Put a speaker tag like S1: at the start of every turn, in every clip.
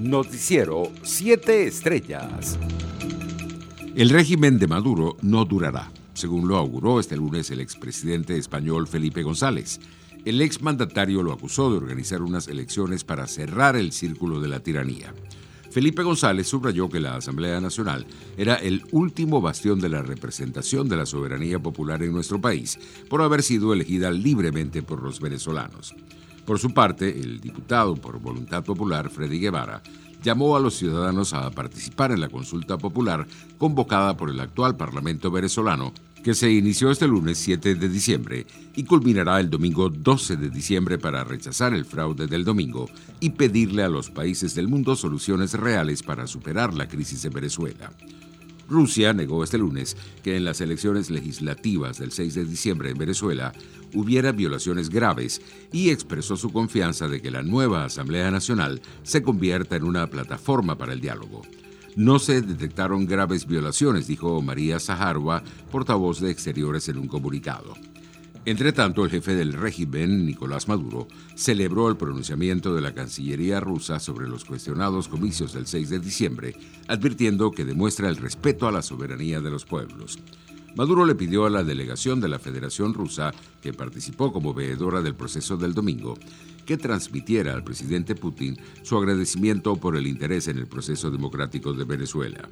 S1: Noticiero 7 Estrellas.
S2: El régimen de Maduro no durará, según lo auguró este lunes el expresidente español Felipe González. El exmandatario lo acusó de organizar unas elecciones para cerrar el círculo de la tiranía. Felipe González subrayó que la Asamblea Nacional era el último bastión de la representación de la soberanía popular en nuestro país, por haber sido elegida libremente por los venezolanos. Por su parte, el diputado por voluntad popular, Freddy Guevara, llamó a los ciudadanos a participar en la consulta popular convocada por el actual Parlamento venezolano, que se inició este lunes 7 de diciembre y culminará el domingo 12 de diciembre para rechazar el fraude del domingo y pedirle a los países del mundo soluciones reales para superar la crisis en Venezuela. Rusia negó este lunes que en las elecciones legislativas del 6 de diciembre en Venezuela hubiera violaciones graves y expresó su confianza de que la nueva Asamblea Nacional se convierta en una plataforma para el diálogo. No se detectaron graves violaciones, dijo María Zaharova, portavoz de Exteriores en un comunicado. Entre tanto, el jefe del régimen, Nicolás Maduro, celebró el pronunciamiento de la Cancillería rusa sobre los cuestionados comicios del 6 de diciembre, advirtiendo que demuestra el respeto a la soberanía de los pueblos. Maduro le pidió a la delegación de la Federación Rusa, que participó como veedora del proceso del domingo, que transmitiera al presidente Putin su agradecimiento por el interés en el proceso democrático de Venezuela.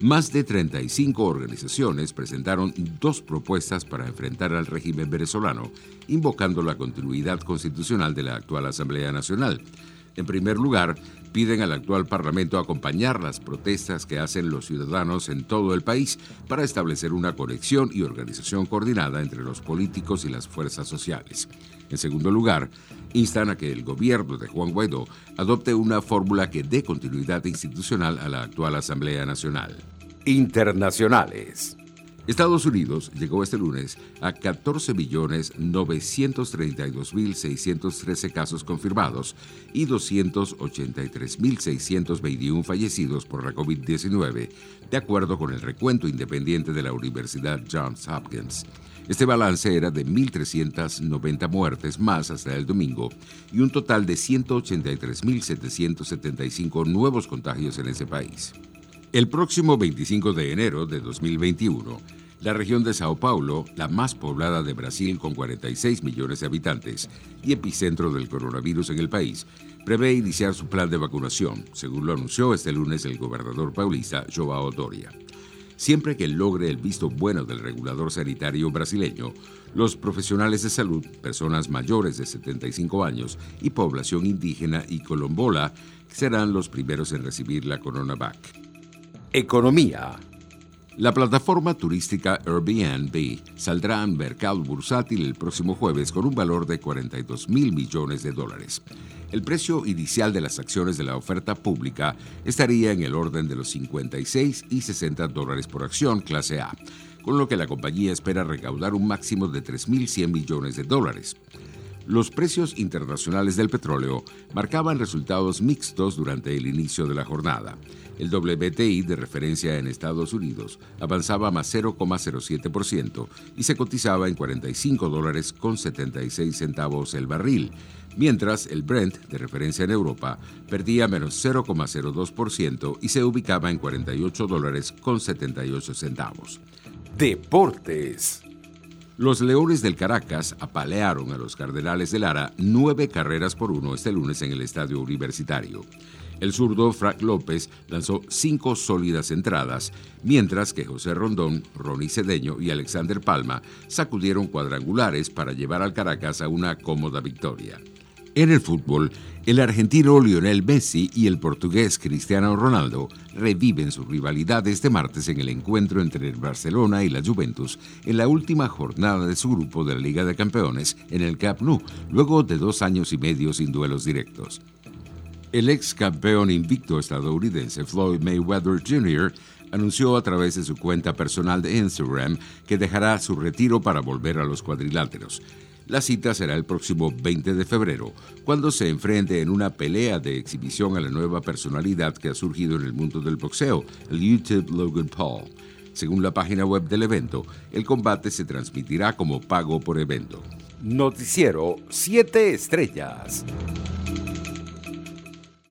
S2: Más de 35 organizaciones presentaron dos propuestas para enfrentar al régimen venezolano, invocando la continuidad constitucional de la actual Asamblea Nacional. En primer lugar, piden al actual Parlamento acompañar las protestas que hacen los ciudadanos en todo el país para establecer una conexión y organización coordinada entre los políticos y las fuerzas sociales. En segundo lugar, instan a que el gobierno de Juan Guaidó adopte una fórmula que dé continuidad institucional a la actual Asamblea Nacional.
S1: Internacionales.
S2: Estados Unidos llegó este lunes a 14.932.613 casos confirmados y 283.621 fallecidos por la COVID-19, de acuerdo con el recuento independiente de la Universidad Johns Hopkins. Este balance era de 1.390 muertes más hasta el domingo y un total de 183.775 nuevos contagios en ese país. El próximo 25 de enero de 2021, la región de Sao Paulo, la más poblada de Brasil con 46 millones de habitantes y epicentro del coronavirus en el país, prevé iniciar su plan de vacunación, según lo anunció este lunes el gobernador paulista Joao Doria. Siempre que logre el visto bueno del regulador sanitario brasileño, los profesionales de salud, personas mayores de 75 años y población indígena y colombola serán los primeros en recibir la CoronaVac.
S1: Economía.
S2: La plataforma turística Airbnb saldrá al mercado bursátil el próximo jueves con un valor de 42 mil millones de dólares. El precio inicial de las acciones de la oferta pública estaría en el orden de los 56 y 60 dólares por acción clase A, con lo que la compañía espera recaudar un máximo de 3.100 millones de dólares. Los precios internacionales del petróleo marcaban resultados mixtos durante el inicio de la jornada. El WTI de referencia en Estados Unidos avanzaba más 0,07% y se cotizaba en 45 dólares con 76 centavos el barril, mientras el Brent de referencia en Europa perdía menos 0,02% y se ubicaba en 48 dólares con 78 centavos.
S1: Deportes.
S2: Los Leones del Caracas apalearon a los Cardenales de Lara nueve carreras por uno este lunes en el estadio universitario. El zurdo Frank López lanzó cinco sólidas entradas, mientras que José Rondón, Ronnie Cedeño y Alexander Palma sacudieron cuadrangulares para llevar al Caracas a una cómoda victoria. En el fútbol, el argentino Lionel Messi y el portugués Cristiano Ronaldo reviven su rivalidad este martes en el encuentro entre el Barcelona y la Juventus en la última jornada de su grupo de la Liga de Campeones en el Camp Nou, luego de dos años y medio sin duelos directos. El ex campeón invicto estadounidense Floyd Mayweather Jr. anunció a través de su cuenta personal de Instagram que dejará su retiro para volver a los cuadriláteros. La cita será el próximo 20 de febrero, cuando se enfrente en una pelea de exhibición a la nueva personalidad que ha surgido en el mundo del boxeo, el YouTube Logan Paul. Según la página web del evento, el combate se transmitirá como pago por evento.
S1: Noticiero 7 Estrellas.